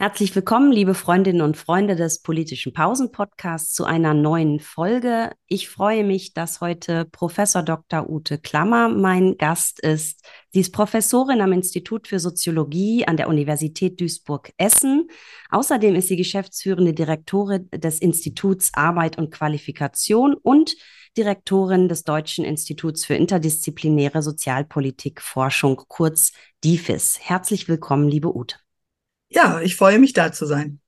Herzlich willkommen, liebe Freundinnen und Freunde des politischen Pausen-Podcasts, zu einer neuen Folge. Ich freue mich, dass heute Professor Dr. Ute Klammer mein Gast ist. Sie ist Professorin am Institut für Soziologie an der Universität Duisburg-Essen. Außerdem ist sie geschäftsführende Direktorin des Instituts Arbeit und Qualifikation und Direktorin des Deutschen Instituts für interdisziplinäre Sozialpolitik Forschung, kurz DIFIS. Herzlich willkommen, liebe Ute. Ja, ich freue mich, da zu sein.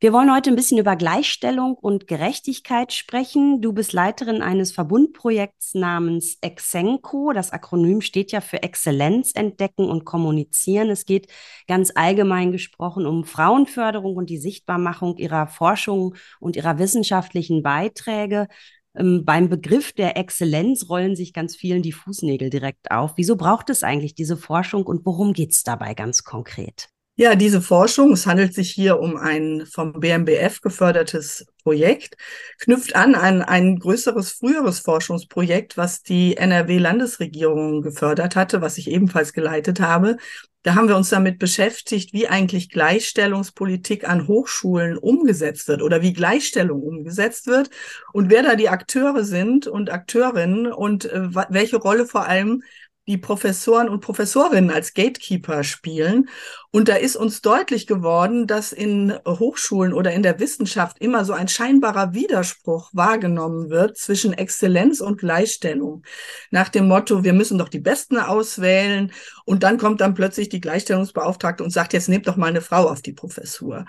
Wir wollen heute ein bisschen über Gleichstellung und Gerechtigkeit sprechen. Du bist Leiterin eines Verbundprojekts namens Exenco. Das Akronym steht ja für Exzellenz entdecken und kommunizieren. Es geht ganz allgemein gesprochen um Frauenförderung und die Sichtbarmachung ihrer Forschung und ihrer wissenschaftlichen Beiträge. Ähm, beim Begriff der Exzellenz rollen sich ganz vielen die Fußnägel direkt auf. Wieso braucht es eigentlich diese Forschung und worum geht es dabei ganz konkret? Ja, diese Forschung, es handelt sich hier um ein vom BMBF gefördertes Projekt, knüpft an an ein größeres, früheres Forschungsprojekt, was die NRW-Landesregierung gefördert hatte, was ich ebenfalls geleitet habe. Da haben wir uns damit beschäftigt, wie eigentlich Gleichstellungspolitik an Hochschulen umgesetzt wird oder wie Gleichstellung umgesetzt wird und wer da die Akteure sind und Akteurinnen und äh, welche Rolle vor allem die Professoren und Professorinnen als Gatekeeper spielen. Und da ist uns deutlich geworden, dass in Hochschulen oder in der Wissenschaft immer so ein scheinbarer Widerspruch wahrgenommen wird zwischen Exzellenz und Gleichstellung. Nach dem Motto, wir müssen doch die Besten auswählen. Und dann kommt dann plötzlich die Gleichstellungsbeauftragte und sagt, jetzt nehmt doch mal eine Frau auf die Professur.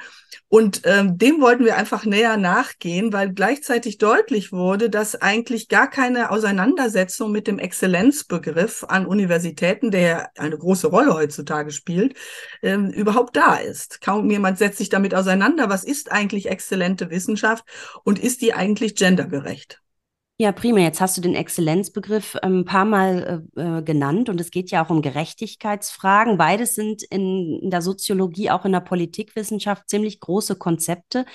Und ähm, dem wollten wir einfach näher nachgehen, weil gleichzeitig deutlich wurde, dass eigentlich gar keine Auseinandersetzung mit dem Exzellenzbegriff an Universitäten, der eine große Rolle heutzutage spielt, ähm, überhaupt da ist. Kaum jemand setzt sich damit auseinander, was ist eigentlich exzellente Wissenschaft und ist die eigentlich gendergerecht? Ja, prima. Jetzt hast du den Exzellenzbegriff ähm, ein paar Mal äh, äh, genannt und es geht ja auch um Gerechtigkeitsfragen. Beides sind in, in, der Soziologie, auch in der Politikwissenschaft ziemlich große Konzepte.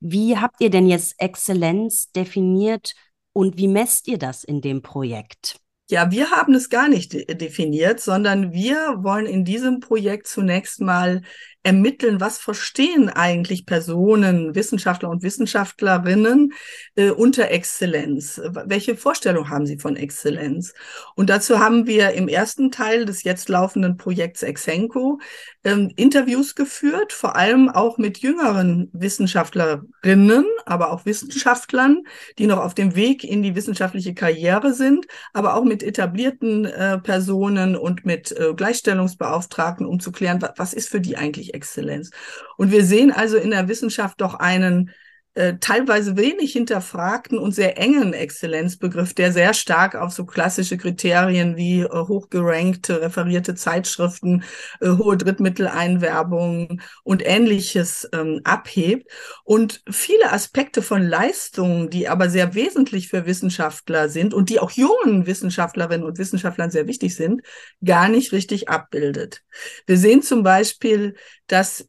Wie habt ihr denn jetzt Exzellenz definiert und wie messt ihr das in dem Projekt? Ja, wir haben es gar nicht de definiert, sondern wir wollen in diesem Projekt zunächst mal ermitteln, was verstehen eigentlich Personen, Wissenschaftler und Wissenschaftlerinnen äh, unter Exzellenz? Welche Vorstellung haben sie von Exzellenz? Und dazu haben wir im ersten Teil des jetzt laufenden Projekts Exenco ähm, Interviews geführt, vor allem auch mit jüngeren Wissenschaftlerinnen, aber auch Wissenschaftlern, die noch auf dem Weg in die wissenschaftliche Karriere sind, aber auch mit etablierten äh, Personen und mit äh, Gleichstellungsbeauftragten, um zu klären, was, ist für die eigentlich Exzellenz. Und wir sehen also in der Wissenschaft doch einen äh, teilweise wenig hinterfragten und sehr engen Exzellenzbegriff, der sehr stark auf so klassische Kriterien wie äh, hochgerankte, referierte Zeitschriften, äh, hohe Drittmitteleinwerbung und ähnliches ähm, abhebt und viele Aspekte von Leistungen, die aber sehr wesentlich für Wissenschaftler sind und die auch jungen Wissenschaftlerinnen und Wissenschaftlern sehr wichtig sind, gar nicht richtig abbildet. Wir sehen zum Beispiel, dass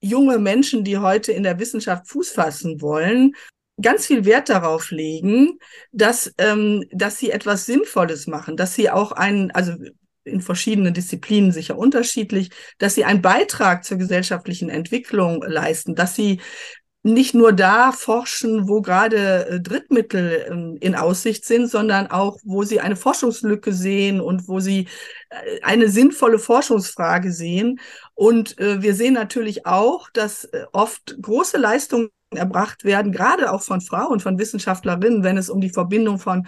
junge Menschen, die heute in der Wissenschaft Fuß fassen wollen, ganz viel Wert darauf legen, dass, ähm, dass sie etwas Sinnvolles machen, dass sie auch einen, also in verschiedenen Disziplinen sicher unterschiedlich, dass sie einen Beitrag zur gesellschaftlichen Entwicklung leisten, dass sie nicht nur da forschen, wo gerade äh, Drittmittel ähm, in Aussicht sind, sondern auch, wo sie eine Forschungslücke sehen und wo sie äh, eine sinnvolle Forschungsfrage sehen. Und äh, wir sehen natürlich auch, dass oft große Leistungen erbracht werden, gerade auch von Frauen, von Wissenschaftlerinnen, wenn es um die Verbindung von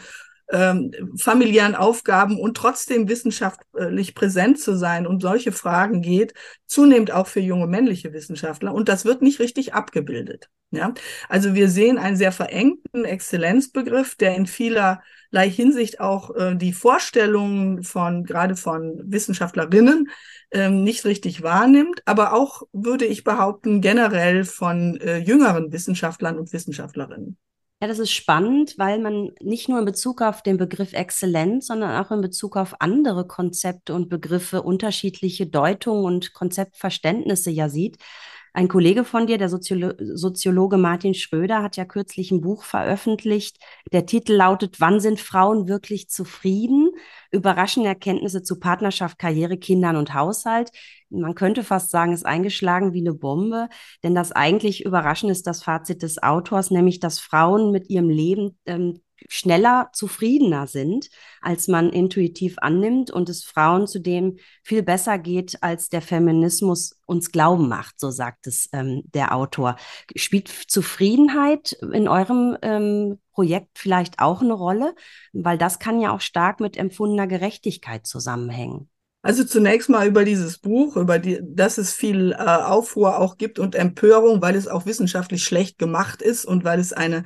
ähm, familiären Aufgaben und trotzdem wissenschaftlich präsent zu sein um solche Fragen geht, zunehmend auch für junge männliche Wissenschaftler. Und das wird nicht richtig abgebildet. Ja, also wir sehen einen sehr verengten Exzellenzbegriff, der in vielerlei Hinsicht auch äh, die Vorstellungen von gerade von Wissenschaftlerinnen ähm, nicht richtig wahrnimmt, aber auch würde ich behaupten generell von äh, jüngeren Wissenschaftlern und Wissenschaftlerinnen. Ja, das ist spannend, weil man nicht nur in Bezug auf den Begriff Exzellenz, sondern auch in Bezug auf andere Konzepte und Begriffe unterschiedliche Deutungen und Konzeptverständnisse ja sieht. Ein Kollege von dir, der Soziolo Soziologe Martin Schröder, hat ja kürzlich ein Buch veröffentlicht. Der Titel lautet Wann sind Frauen wirklich zufrieden? Überraschende Erkenntnisse zu Partnerschaft, Karriere, Kindern und Haushalt. Man könnte fast sagen, ist eingeschlagen wie eine Bombe, denn das eigentlich Überraschende ist das Fazit des Autors, nämlich dass Frauen mit ihrem Leben ähm, schneller zufriedener sind, als man intuitiv annimmt und es Frauen zudem viel besser geht, als der Feminismus uns glauben macht, so sagt es ähm, der Autor. Spielt Zufriedenheit in eurem ähm, Projekt vielleicht auch eine Rolle? Weil das kann ja auch stark mit empfundener Gerechtigkeit zusammenhängen. Also zunächst mal über dieses Buch, über die, dass es viel äh, Aufruhr auch gibt und Empörung, weil es auch wissenschaftlich schlecht gemacht ist und weil es eine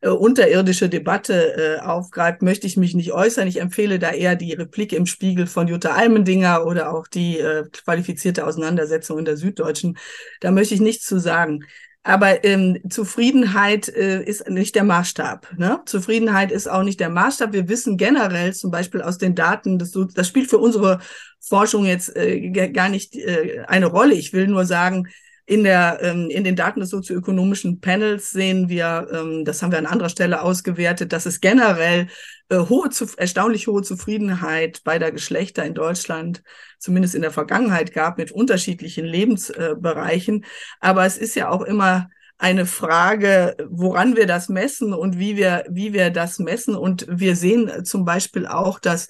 äh, unterirdische Debatte äh, aufgreift, möchte ich mich nicht äußern. Ich empfehle da eher die Replik im Spiegel von Jutta Almendinger oder auch die äh, qualifizierte Auseinandersetzung in der Süddeutschen. Da möchte ich nichts zu sagen. Aber ähm, Zufriedenheit äh, ist nicht der Maßstab. Ne? Zufriedenheit ist auch nicht der Maßstab. Wir wissen generell zum Beispiel aus den Daten, das, das spielt für unsere Forschung jetzt äh, gar nicht äh, eine Rolle. Ich will nur sagen, in, der, ähm, in den Daten des sozioökonomischen Panels sehen wir, ähm, das haben wir an anderer Stelle ausgewertet, dass es generell äh, hohe, erstaunlich hohe Zufriedenheit beider Geschlechter in Deutschland, zumindest in der Vergangenheit gab, mit unterschiedlichen Lebensbereichen. Aber es ist ja auch immer eine Frage, woran wir das messen und wie wir, wie wir das messen. Und wir sehen zum Beispiel auch, dass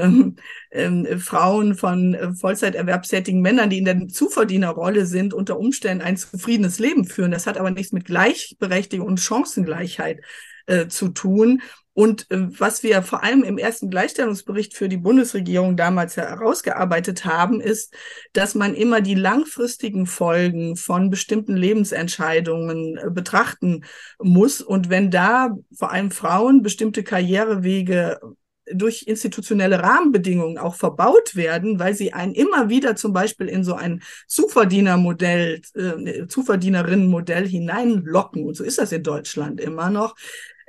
ähm, ähm, Frauen von äh, Vollzeiterwerbstätigen Männern, die in der Zuverdienerrolle sind, unter Umständen ein zufriedenes Leben führen. Das hat aber nichts mit Gleichberechtigung und Chancengleichheit äh, zu tun. Und äh, was wir vor allem im ersten Gleichstellungsbericht für die Bundesregierung damals herausgearbeitet haben, ist, dass man immer die langfristigen Folgen von bestimmten Lebensentscheidungen äh, betrachten muss. Und wenn da vor allem Frauen bestimmte Karrierewege durch institutionelle Rahmenbedingungen auch verbaut werden, weil sie einen immer wieder zum Beispiel in so ein Zuverdienermodell, äh, Zuverdienerinnenmodell hineinlocken. Und so ist das in Deutschland immer noch.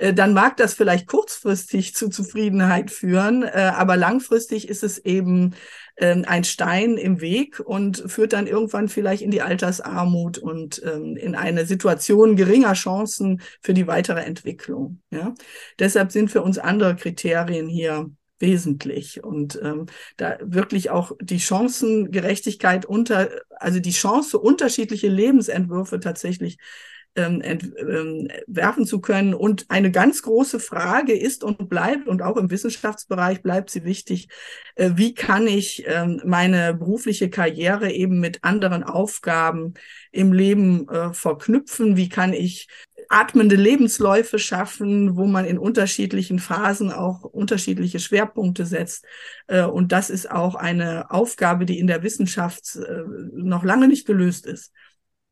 Äh, dann mag das vielleicht kurzfristig zu Zufriedenheit führen, äh, aber langfristig ist es eben ähm, ein Stein im Weg und führt dann irgendwann vielleicht in die Altersarmut und ähm, in eine Situation geringer Chancen für die weitere Entwicklung. Ja? Deshalb sind für uns andere Kriterien hier wesentlich und ähm, da wirklich auch die Chancengerechtigkeit unter, also die Chance, unterschiedliche Lebensentwürfe tatsächlich ähm, entwerfen ähm, zu können. Und eine ganz große Frage ist und bleibt, und auch im Wissenschaftsbereich bleibt sie wichtig, äh, wie kann ich ähm, meine berufliche Karriere eben mit anderen Aufgaben im Leben äh, verknüpfen? Wie kann ich atmende Lebensläufe schaffen, wo man in unterschiedlichen Phasen auch unterschiedliche Schwerpunkte setzt. Äh, und das ist auch eine Aufgabe, die in der Wissenschaft äh, noch lange nicht gelöst ist.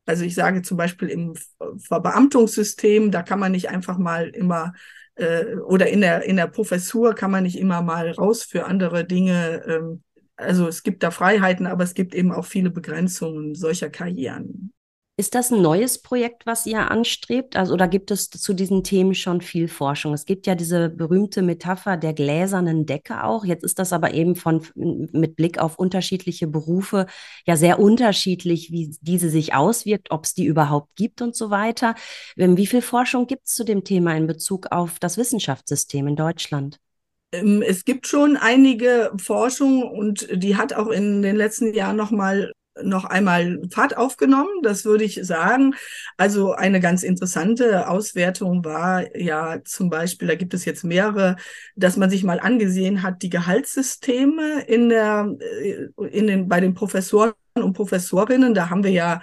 Also ich sage zum Beispiel im Verbeamtungssystem, da kann man nicht einfach mal immer äh, oder in der, in der Professur kann man nicht immer mal raus für andere Dinge. Ähm, also es gibt da Freiheiten, aber es gibt eben auch viele Begrenzungen solcher Karrieren. Ist das ein neues Projekt, was ihr anstrebt? Also, oder gibt es zu diesen Themen schon viel Forschung? Es gibt ja diese berühmte Metapher der gläsernen Decke auch. Jetzt ist das aber eben von, mit Blick auf unterschiedliche Berufe ja sehr unterschiedlich, wie diese sich auswirkt, ob es die überhaupt gibt und so weiter. Ähm, wie viel Forschung gibt es zu dem Thema in Bezug auf das Wissenschaftssystem in Deutschland? Ähm, es gibt schon einige Forschung und die hat auch in den letzten Jahren nochmal noch einmal Fahrt aufgenommen, das würde ich sagen. Also eine ganz interessante Auswertung war ja zum Beispiel, da gibt es jetzt mehrere, dass man sich mal angesehen hat, die Gehaltssysteme in der, äh, in den, bei den Professoren und Professorinnen. Da haben wir ja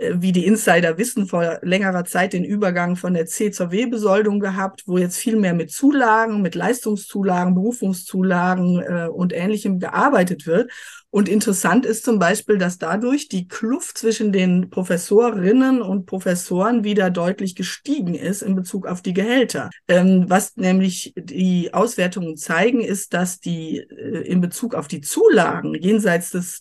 äh, wie die Insider wissen, vor längerer Zeit den Übergang von der C zur W-Besoldung gehabt, wo jetzt viel mehr mit Zulagen, mit Leistungszulagen, Berufungszulagen äh, und Ähnlichem gearbeitet wird. Und interessant ist zum Beispiel, dass dadurch die Kluft zwischen den Professorinnen und Professoren wieder deutlich gestiegen ist in Bezug auf die Gehälter. Ähm, was nämlich die Auswertungen zeigen, ist, dass die äh, in Bezug auf die Zulagen jenseits des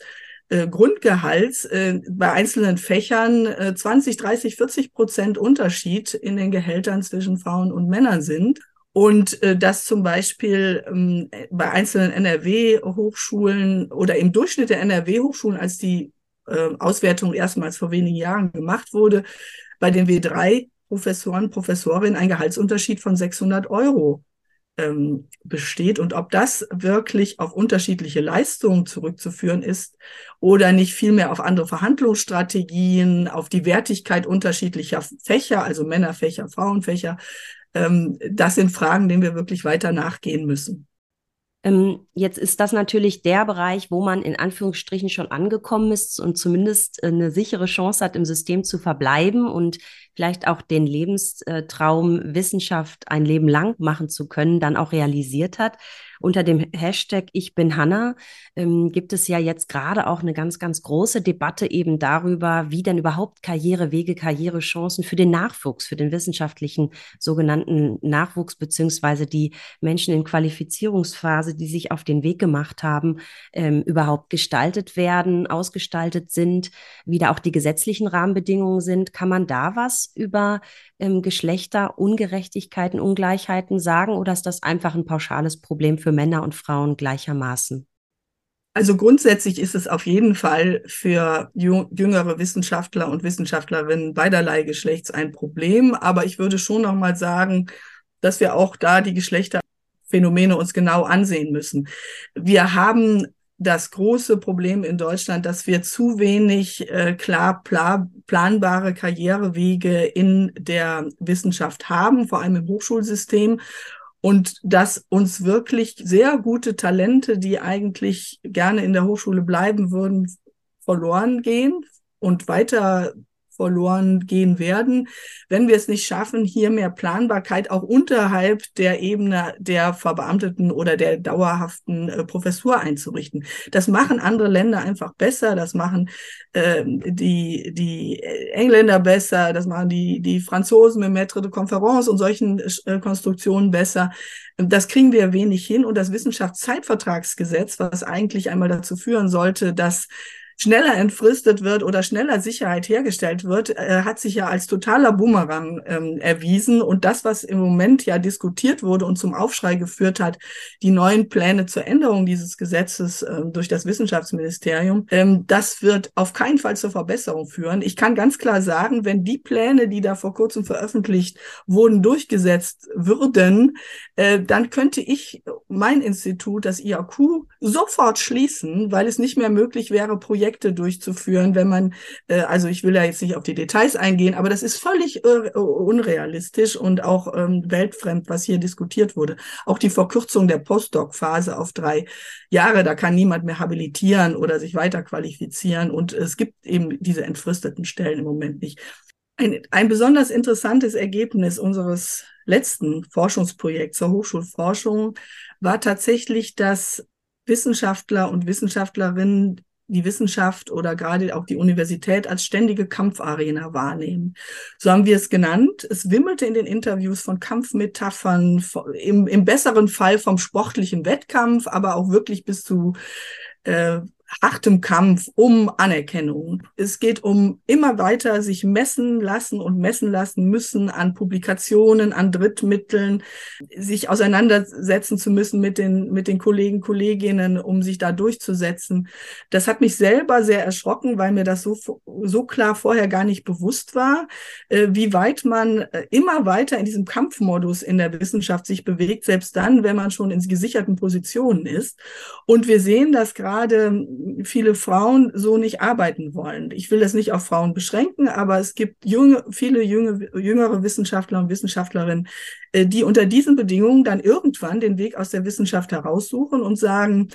äh, Grundgehalts äh, bei einzelnen Fächern äh, 20, 30, 40 Prozent Unterschied in den Gehältern zwischen Frauen und Männern sind. Und äh, dass zum Beispiel ähm, bei einzelnen NRW-Hochschulen oder im Durchschnitt der NRW-Hochschulen, als die äh, Auswertung erstmals vor wenigen Jahren gemacht wurde, bei den W3 Professoren, Professorinnen ein Gehaltsunterschied von 600 Euro ähm, besteht und ob das wirklich auf unterschiedliche Leistungen zurückzuführen ist oder nicht vielmehr auf andere Verhandlungsstrategien, auf die Wertigkeit unterschiedlicher Fächer, also Männerfächer, Frauenfächer. Ähm, das sind Fragen, denen wir wirklich weiter nachgehen müssen. Ähm, jetzt ist das natürlich der Bereich, wo man in Anführungsstrichen schon angekommen ist und zumindest eine sichere Chance hat, im System zu verbleiben und vielleicht auch den Lebenstraum Wissenschaft ein Leben lang machen zu können, dann auch realisiert hat unter dem Hashtag Ich bin Hanna ähm, gibt es ja jetzt gerade auch eine ganz, ganz große Debatte eben darüber, wie denn überhaupt Karrierewege, Karrierechancen für den Nachwuchs, für den wissenschaftlichen sogenannten Nachwuchs, beziehungsweise die Menschen in Qualifizierungsphase, die sich auf den Weg gemacht haben, ähm, überhaupt gestaltet werden, ausgestaltet sind, wie da auch die gesetzlichen Rahmenbedingungen sind. Kann man da was über ähm, Geschlechterungerechtigkeiten, Ungleichheiten sagen oder ist das einfach ein pauschales Problem für Männer und Frauen gleichermaßen? Also grundsätzlich ist es auf jeden Fall für jüngere Wissenschaftler und Wissenschaftlerinnen beiderlei Geschlechts ein Problem. Aber ich würde schon noch mal sagen, dass wir auch da die Geschlechterphänomene uns genau ansehen müssen. Wir haben das große Problem in Deutschland, dass wir zu wenig äh, klar pla planbare Karrierewege in der Wissenschaft haben, vor allem im Hochschulsystem. Und dass uns wirklich sehr gute Talente, die eigentlich gerne in der Hochschule bleiben würden, verloren gehen und weiter verloren gehen werden, wenn wir es nicht schaffen, hier mehr Planbarkeit auch unterhalb der Ebene der Verbeamteten oder der dauerhaften äh, Professur einzurichten. Das machen andere Länder einfach besser, das machen äh, die, die Engländer besser, das machen die, die Franzosen mit Maître de Conférence und solchen äh, Konstruktionen besser. Das kriegen wir wenig hin und das Wissenschaftszeitvertragsgesetz, was eigentlich einmal dazu führen sollte, dass schneller entfristet wird oder schneller Sicherheit hergestellt wird, äh, hat sich ja als totaler Boomerang ähm, erwiesen. Und das, was im Moment ja diskutiert wurde und zum Aufschrei geführt hat, die neuen Pläne zur Änderung dieses Gesetzes äh, durch das Wissenschaftsministerium, ähm, das wird auf keinen Fall zur Verbesserung führen. Ich kann ganz klar sagen, wenn die Pläne, die da vor kurzem veröffentlicht wurden, durchgesetzt würden, äh, dann könnte ich mein Institut, das IAQ, sofort schließen, weil es nicht mehr möglich wäre, Projekte Projekte durchzuführen, wenn man, äh, also ich will ja jetzt nicht auf die Details eingehen, aber das ist völlig äh, unrealistisch und auch ähm, weltfremd, was hier diskutiert wurde. Auch die Verkürzung der Postdoc-Phase auf drei Jahre, da kann niemand mehr habilitieren oder sich weiter qualifizieren und es gibt eben diese entfristeten Stellen im Moment nicht. Ein, ein besonders interessantes Ergebnis unseres letzten Forschungsprojekts zur Hochschulforschung war tatsächlich, dass Wissenschaftler und Wissenschaftlerinnen die Wissenschaft oder gerade auch die Universität als ständige Kampfarena wahrnehmen. So haben wir es genannt. Es wimmelte in den Interviews von Kampfmetaphern, im, im besseren Fall vom sportlichen Wettkampf, aber auch wirklich bis zu äh, hartem Kampf um Anerkennung. Es geht um immer weiter sich messen lassen und messen lassen müssen an Publikationen, an Drittmitteln, sich auseinandersetzen zu müssen mit den, mit den Kollegen, Kolleginnen, um sich da durchzusetzen. Das hat mich selber sehr erschrocken, weil mir das so, so klar vorher gar nicht bewusst war, äh, wie weit man äh, immer weiter in diesem Kampfmodus in der Wissenschaft sich bewegt, selbst dann, wenn man schon in gesicherten Positionen ist. Und wir sehen das gerade viele Frauen so nicht arbeiten wollen. Ich will das nicht auf Frauen beschränken, aber es gibt junge, viele junge, jüngere Wissenschaftler und Wissenschaftlerinnen, die unter diesen Bedingungen dann irgendwann den Weg aus der Wissenschaft heraussuchen und sagen,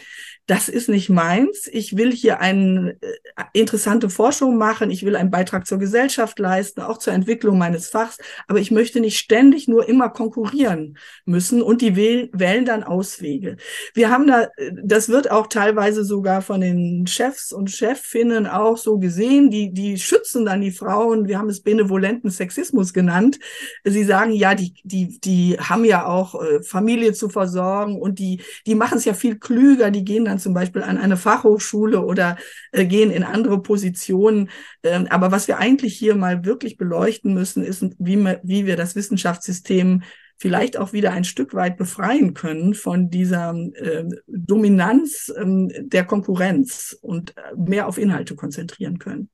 das ist nicht meins. Ich will hier eine äh, interessante Forschung machen. Ich will einen Beitrag zur Gesellschaft leisten, auch zur Entwicklung meines Fachs. Aber ich möchte nicht ständig nur immer konkurrieren müssen und die wählen dann Auswege. Wir haben da, äh, das wird auch teilweise sogar von den Chefs und Chefinnen auch so gesehen. Die, die schützen dann die Frauen. Wir haben es benevolenten Sexismus genannt. Sie sagen, ja, die, die, die haben ja auch äh, Familie zu versorgen und die, die machen es ja viel klüger. Die gehen dann zum Beispiel an eine Fachhochschule oder äh, gehen in andere Positionen. Ähm, aber was wir eigentlich hier mal wirklich beleuchten müssen, ist, wie, wie wir das Wissenschaftssystem vielleicht auch wieder ein Stück weit befreien können von dieser äh, Dominanz äh, der Konkurrenz und äh, mehr auf Inhalte konzentrieren können.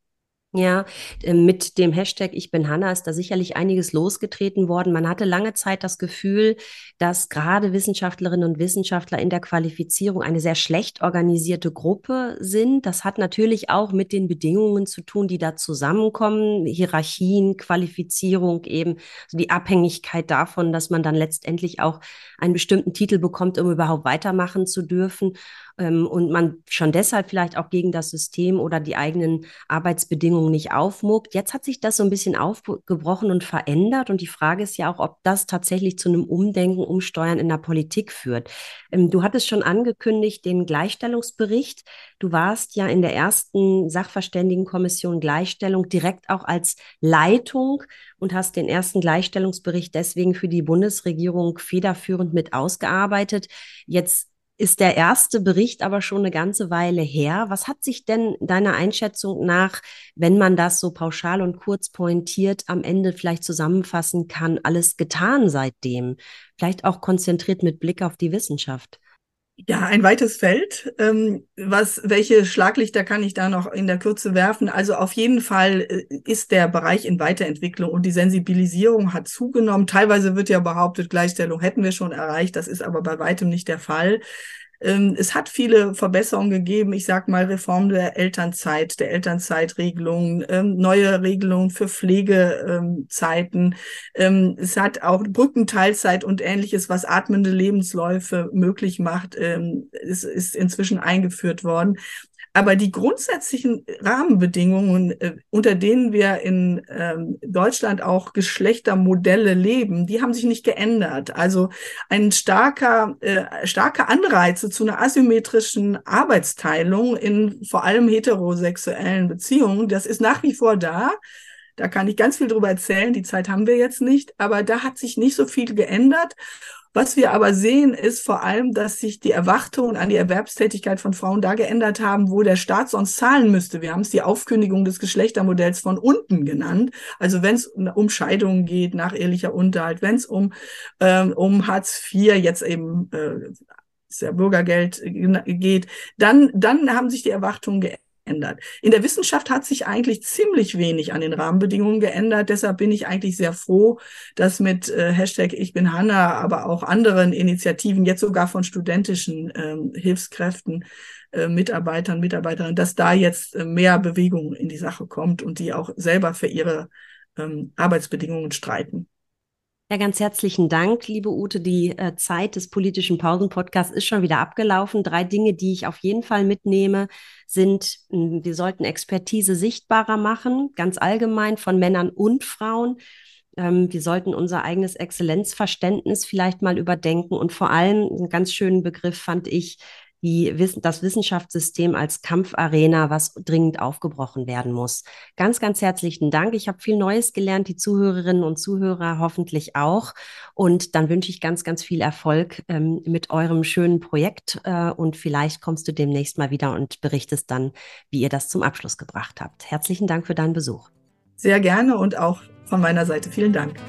Ja, äh, mit dem Hashtag Ich bin Hanna ist da sicherlich einiges losgetreten worden. Man hatte lange Zeit das Gefühl, dass gerade Wissenschaftlerinnen und Wissenschaftler in der Qualifizierung eine sehr schlecht organisierte Gruppe sind. Das hat natürlich auch mit den Bedingungen zu tun, die da zusammenkommen. Hierarchien, Qualifizierung eben, also die Abhängigkeit davon, dass man dann letztendlich auch einen bestimmten Titel bekommt, um überhaupt weitermachen zu dürfen ähm, und man schon deshalb vielleicht auch gegen das System oder die eigenen Arbeitsbedingungen nicht aufmuckt. Jetzt hat sich das so ein bisschen aufgebrochen und verändert und die Frage ist ja auch, ob das tatsächlich zu einem Umdenken, Umsteuern in der Politik führt. Ähm, du hattest schon angekündigt den Gleichstellungsbericht. Du warst ja in der ersten Sachverständigenkommission Gleichstellung direkt auch als Leitung und hast den ersten Gleichstellungsbericht deswegen für die Bundesregierung federführend mit ausgearbeitet. Jetzt ist der erste Bericht aber schon eine ganze Weile her. Was hat sich denn deiner Einschätzung nach, wenn man das so pauschal und kurz pointiert am Ende vielleicht zusammenfassen kann, alles getan seitdem? Vielleicht auch konzentriert mit Blick auf die Wissenschaft. Ja, ein weites Feld. Ähm, was, welche Schlaglichter kann ich da noch in der Kürze werfen? Also auf jeden Fall äh, ist der Bereich in Weiterentwicklung und die Sensibilisierung hat zugenommen. Teilweise wird ja behauptet, Gleichstellung hätten wir schon erreicht. Das ist aber bei weitem nicht der Fall. Ähm, es hat viele Verbesserungen gegeben. Ich sage mal Reform der Elternzeit, der Elternzeitregelung, ähm, neue Regelungen für Pflegezeiten. Ähm, es hat auch Brückenteilzeit und ähnliches, was atmende Lebensläufe möglich macht, es ist inzwischen eingeführt worden. Aber die grundsätzlichen Rahmenbedingungen, äh, unter denen wir in ähm, Deutschland auch Geschlechtermodelle leben, die haben sich nicht geändert. Also ein starker, äh, starke Anreize zu einer asymmetrischen Arbeitsteilung in vor allem heterosexuellen Beziehungen, das ist nach wie vor da. Da kann ich ganz viel drüber erzählen. Die Zeit haben wir jetzt nicht, aber da hat sich nicht so viel geändert. Was wir aber sehen, ist vor allem, dass sich die Erwartungen an die Erwerbstätigkeit von Frauen da geändert haben, wo der Staat sonst zahlen müsste. Wir haben es die Aufkündigung des Geschlechtermodells von unten genannt. Also wenn es um Scheidungen geht, nach ehrlicher Unterhalt, wenn es um, ähm, um Hartz IV, jetzt eben äh, ja Bürgergeld geht, dann, dann haben sich die Erwartungen geändert geändert. In der Wissenschaft hat sich eigentlich ziemlich wenig an den Rahmenbedingungen geändert. Deshalb bin ich eigentlich sehr froh, dass mit äh, Hashtag Ich bin Hanna, aber auch anderen Initiativen, jetzt sogar von studentischen ähm, Hilfskräften, äh, Mitarbeitern, Mitarbeiterinnen, dass da jetzt äh, mehr Bewegung in die Sache kommt und die auch selber für ihre ähm, Arbeitsbedingungen streiten. Ja, ganz herzlichen Dank, liebe Ute. Die äh, Zeit des politischen Pausenpodcasts ist schon wieder abgelaufen. Drei Dinge, die ich auf jeden Fall mitnehme, sind, hm, wir sollten Expertise sichtbarer machen, ganz allgemein von Männern und Frauen. Ähm, wir sollten unser eigenes Exzellenzverständnis vielleicht mal überdenken und vor allem, einen ganz schönen Begriff fand ich, die, das Wissenschaftssystem als Kampfarena, was dringend aufgebrochen werden muss. Ganz, ganz herzlichen Dank. Ich habe viel Neues gelernt, die Zuhörerinnen und Zuhörer hoffentlich auch. Und dann wünsche ich ganz, ganz viel Erfolg ähm, mit eurem schönen Projekt. Äh, und vielleicht kommst du demnächst mal wieder und berichtest dann, wie ihr das zum Abschluss gebracht habt. Herzlichen Dank für deinen Besuch. Sehr gerne und auch von meiner Seite vielen Dank.